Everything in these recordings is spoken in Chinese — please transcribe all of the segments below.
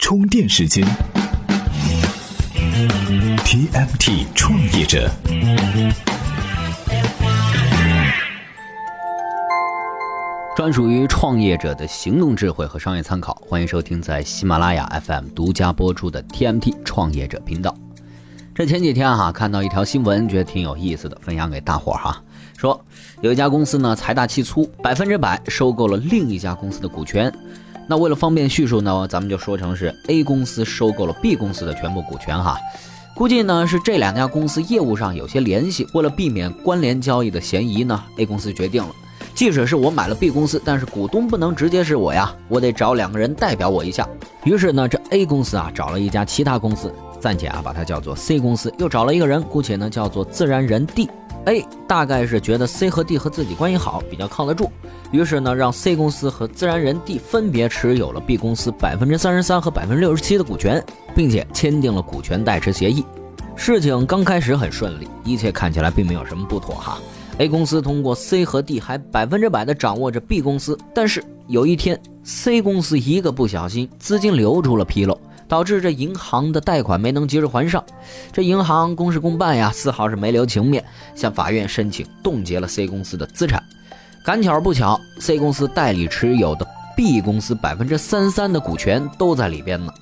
充电时间，TMT 创业者，专属于创业者的行动智慧和商业参考。欢迎收听在喜马拉雅 FM 独家播出的 TMT 创业者频道。这前几天哈看到一条新闻，觉得挺有意思的，分享给大伙儿哈。说有一家公司呢财大气粗，百分之百收购了另一家公司的股权。那为了方便叙述呢，咱们就说成是 A 公司收购了 B 公司的全部股权哈。估计呢是这两家公司业务上有些联系，为了避免关联交易的嫌疑呢，A 公司决定了，即使是我买了 B 公司，但是股东不能直接是我呀，我得找两个人代表我一下。于是呢，这 A 公司啊找了一家其他公司，暂且啊把它叫做 C 公司，又找了一个人，姑且呢叫做自然人 D。A 大概是觉得 C 和 D 和自己关系好，比较靠得住，于是呢，让 C 公司和自然人 D 分别持有了 B 公司百分之三十三和百分之六十七的股权，并且签订了股权代持协议。事情刚开始很顺利，一切看起来并没有什么不妥哈。A 公司通过 C 和 D 还百分之百的掌握着 B 公司，但是有一天 C 公司一个不小心，资金流出了纰漏。导致这银行的贷款没能及时还上，这银行公事公办呀，丝毫是没留情面，向法院申请冻结了 C 公司的资产。赶巧不巧，C 公司代理持有的 B 公司百分之三三的股权都在里边呢。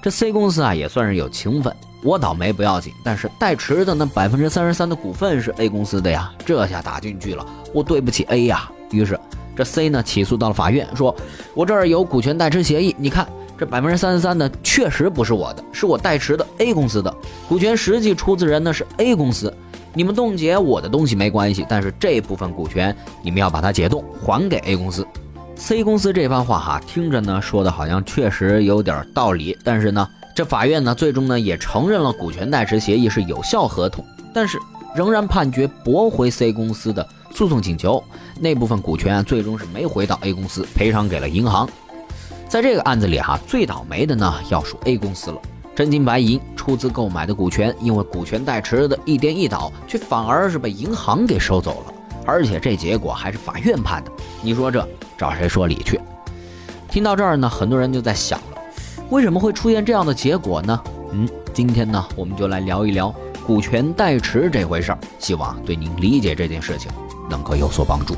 这 C 公司啊也算是有情分，我倒霉不要紧，但是代持的那百分之三十三的股份是 A 公司的呀，这下打进去了，我对不起 A 呀。于是这 C 呢起诉到了法院，说我这儿有股权代持协议，你看。这百分之三十三呢，确实不是我的，是我代持的 A 公司的股权，实际出资人呢是 A 公司。你们冻结我的东西没关系，但是这部分股权你们要把它解冻，还给 A 公司。C 公司这番话哈，听着呢说的好像确实有点道理，但是呢，这法院呢最终呢也承认了股权代持协议是有效合同，但是仍然判决驳回 C 公司的诉讼请求，那部分股权最终是没回到 A 公司，赔偿给了银行。在这个案子里哈，最倒霉的呢要数 A 公司了。真金白银出资购买的股权，因为股权代持的一颠一倒，却反而是被银行给收走了。而且这结果还是法院判的，你说这找谁说理去？听到这儿呢，很多人就在想了，为什么会出现这样的结果呢？嗯，今天呢，我们就来聊一聊股权代持这回事儿，希望对您理解这件事情能够有所帮助。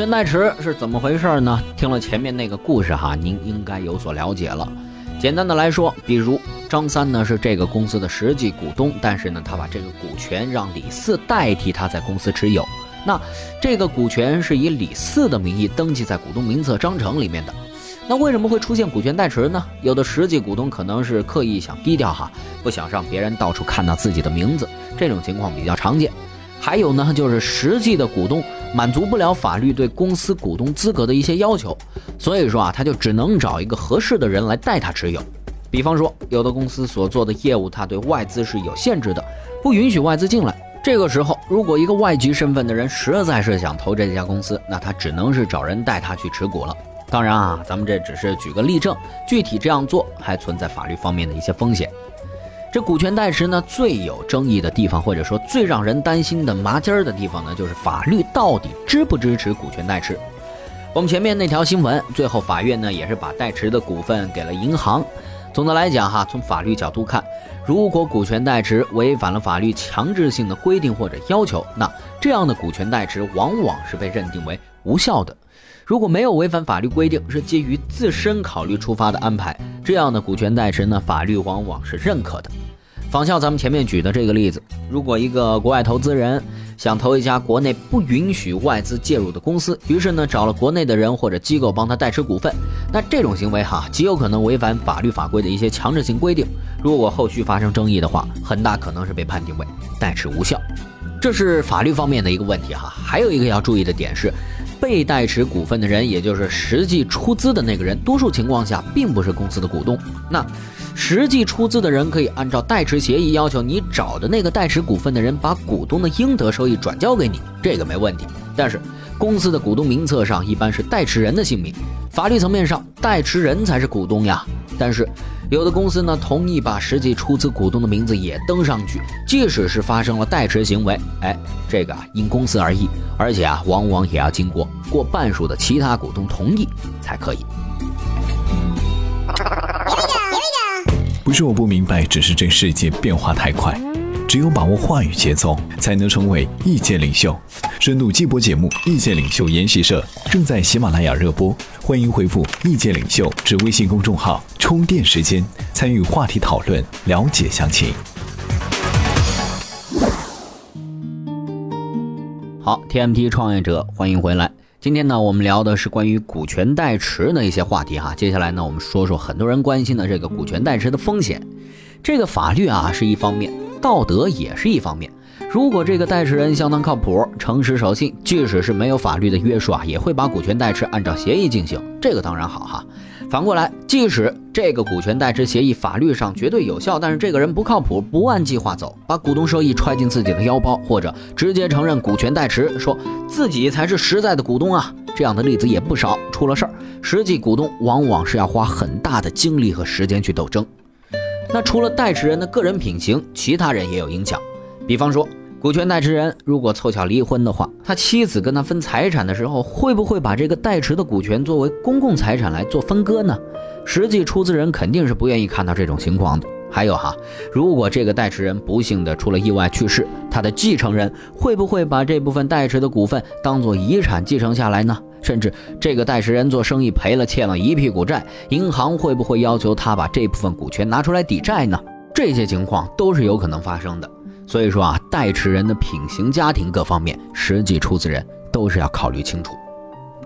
股权代持是怎么回事呢？听了前面那个故事哈，您应该有所了解了。简单的来说，比如张三呢是这个公司的实际股东，但是呢他把这个股权让李四代替他在公司持有，那这个股权是以李四的名义登记在股东名册章程里面的。那为什么会出现股权代持呢？有的实际股东可能是刻意想低调哈，不想让别人到处看到自己的名字，这种情况比较常见。还有呢，就是实际的股东满足不了法律对公司股东资格的一些要求，所以说啊，他就只能找一个合适的人来代他持有。比方说，有的公司所做的业务，他对外资是有限制的，不允许外资进来。这个时候，如果一个外籍身份的人实在是想投这家公司，那他只能是找人带他去持股了。当然啊，咱们这只是举个例证，具体这样做还存在法律方面的一些风险。这股权代持呢，最有争议的地方，或者说最让人担心的麻筋儿的地方呢，就是法律到底支不支持股权代持？我们前面那条新闻，最后法院呢也是把代持的股份给了银行。总的来讲哈，从法律角度看，如果股权代持违反了法律强制性的规定或者要求，那这样的股权代持往往是被认定为无效的。如果没有违反法律规定，是基于自身考虑出发的安排，这样的股权代持呢，法律往往是认可的。仿效咱们前面举的这个例子，如果一个国外投资人想投一家国内不允许外资介入的公司，于是呢找了国内的人或者机构帮他代持股份，那这种行为哈极有可能违反法律法规的一些强制性规定。如果后续发生争议的话，很大可能是被判定为代持无效。这是法律方面的一个问题哈。还有一个要注意的点是。被代持股份的人，也就是实际出资的那个人，多数情况下并不是公司的股东。那实际出资的人可以按照代持协议要求你找的那个代持股份的人把股东的应得收益转交给你，这个没问题。但是公司的股东名册上一般是代持人的姓名，法律层面上代持人才是股东呀。但是有的公司呢同意把实际出资股东的名字也登上去，即使是发生了代持行为，哎，这个啊因公司而异，而且啊往往也要经过过半数的其他股东同意才可以。不是我不明白，只是这世界变化太快。只有把握话语节奏，才能成为意见领袖。深度季播节目《意见领袖研习社》正在喜马拉雅热播，欢迎回复“意见领袖”至微信公众号充电时间，参与话题讨论，了解详情。好，TMT 创业者，欢迎回来。今天呢，我们聊的是关于股权代持的一些话题哈。接下来呢，我们说说很多人关心的这个股权代持的风险。这个法律啊是一方面。道德也是一方面，如果这个代持人相当靠谱、诚实守信，即使是没有法律的约束啊，也会把股权代持按照协议进行，这个当然好哈。反过来，即使这个股权代持协议法律上绝对有效，但是这个人不靠谱，不按计划走，把股东收益揣进自己的腰包，或者直接承认股权代持，说自己才是实在的股东啊，这样的例子也不少。出了事儿，实际股东往往是要花很大的精力和时间去斗争。那除了代持人的个人品行，其他人也有影响。比方说，股权代持人如果凑巧离婚的话，他妻子跟他分财产的时候，会不会把这个代持的股权作为公共财产来做分割呢？实际出资人肯定是不愿意看到这种情况的。还有哈，如果这个代持人不幸的出了意外去世，他的继承人会不会把这部分代持的股份当做遗产继承下来呢？甚至这个代持人做生意赔了，欠了一屁股债，银行会不会要求他把这部分股权拿出来抵债呢？这些情况都是有可能发生的。所以说啊，代持人的品行、家庭各方面，实际出资人都是要考虑清楚。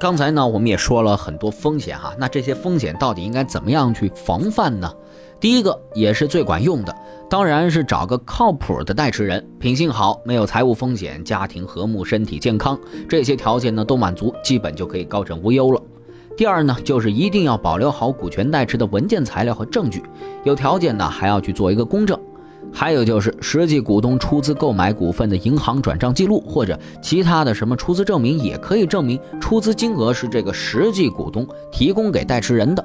刚才呢，我们也说了很多风险哈，那这些风险到底应该怎么样去防范呢？第一个也是最管用的，当然是找个靠谱的代持人，品性好，没有财务风险，家庭和睦，身体健康，这些条件呢都满足，基本就可以高枕无忧了。第二呢，就是一定要保留好股权代持的文件材料和证据，有条件呢还要去做一个公证。还有就是实际股东出资购买股份的银行转账记录或者其他的什么出资证明，也可以证明出资金额是这个实际股东提供给代持人的。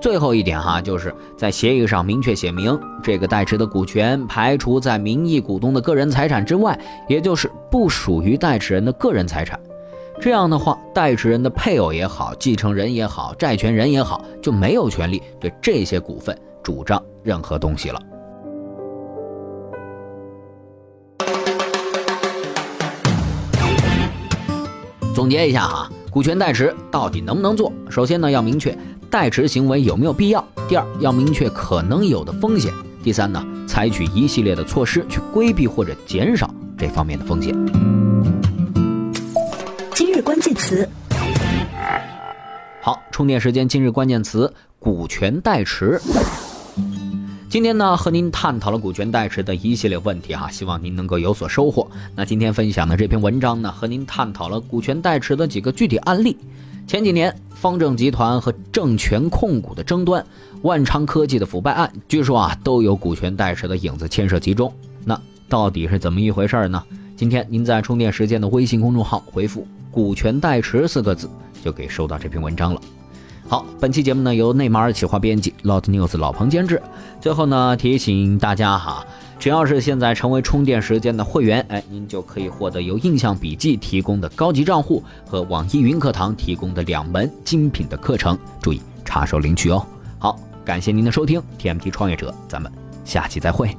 最后一点哈，就是在协议上明确写明，这个代持的股权排除在名义股东的个人财产之外，也就是不属于代持人的个人财产。这样的话，代持人的配偶也好，继承人也好，债权人也好，就没有权利对这些股份主张任何东西了。总结一下哈，股权代持到底能不能做？首先呢，要明确。代持行为有没有必要？第二，要明确可能有的风险。第三呢，采取一系列的措施去规避或者减少这方面的风险。今日关键词。好，充电时间。今日关键词：股权代持。今天呢，和您探讨了股权代持的一系列问题哈，希望您能够有所收获。那今天分享的这篇文章呢，和您探讨了股权代持的几个具体案例。前几年，方正集团和证权控股的争端，万昌科技的腐败案，据说啊都有股权代持的影子牵涉其中。那到底是怎么一回事呢？今天您在充电时间的微信公众号回复“股权代持”四个字，就可以收到这篇文章了。好，本期节目呢由内马尔企划编辑，Lot News 老彭监制。最后呢提醒大家哈。只要是现在成为充电时间的会员，哎，您就可以获得由印象笔记提供的高级账户和网易云课堂提供的两门精品的课程，注意插手领取哦。好，感谢您的收听，TMT 创业者，咱们下期再会。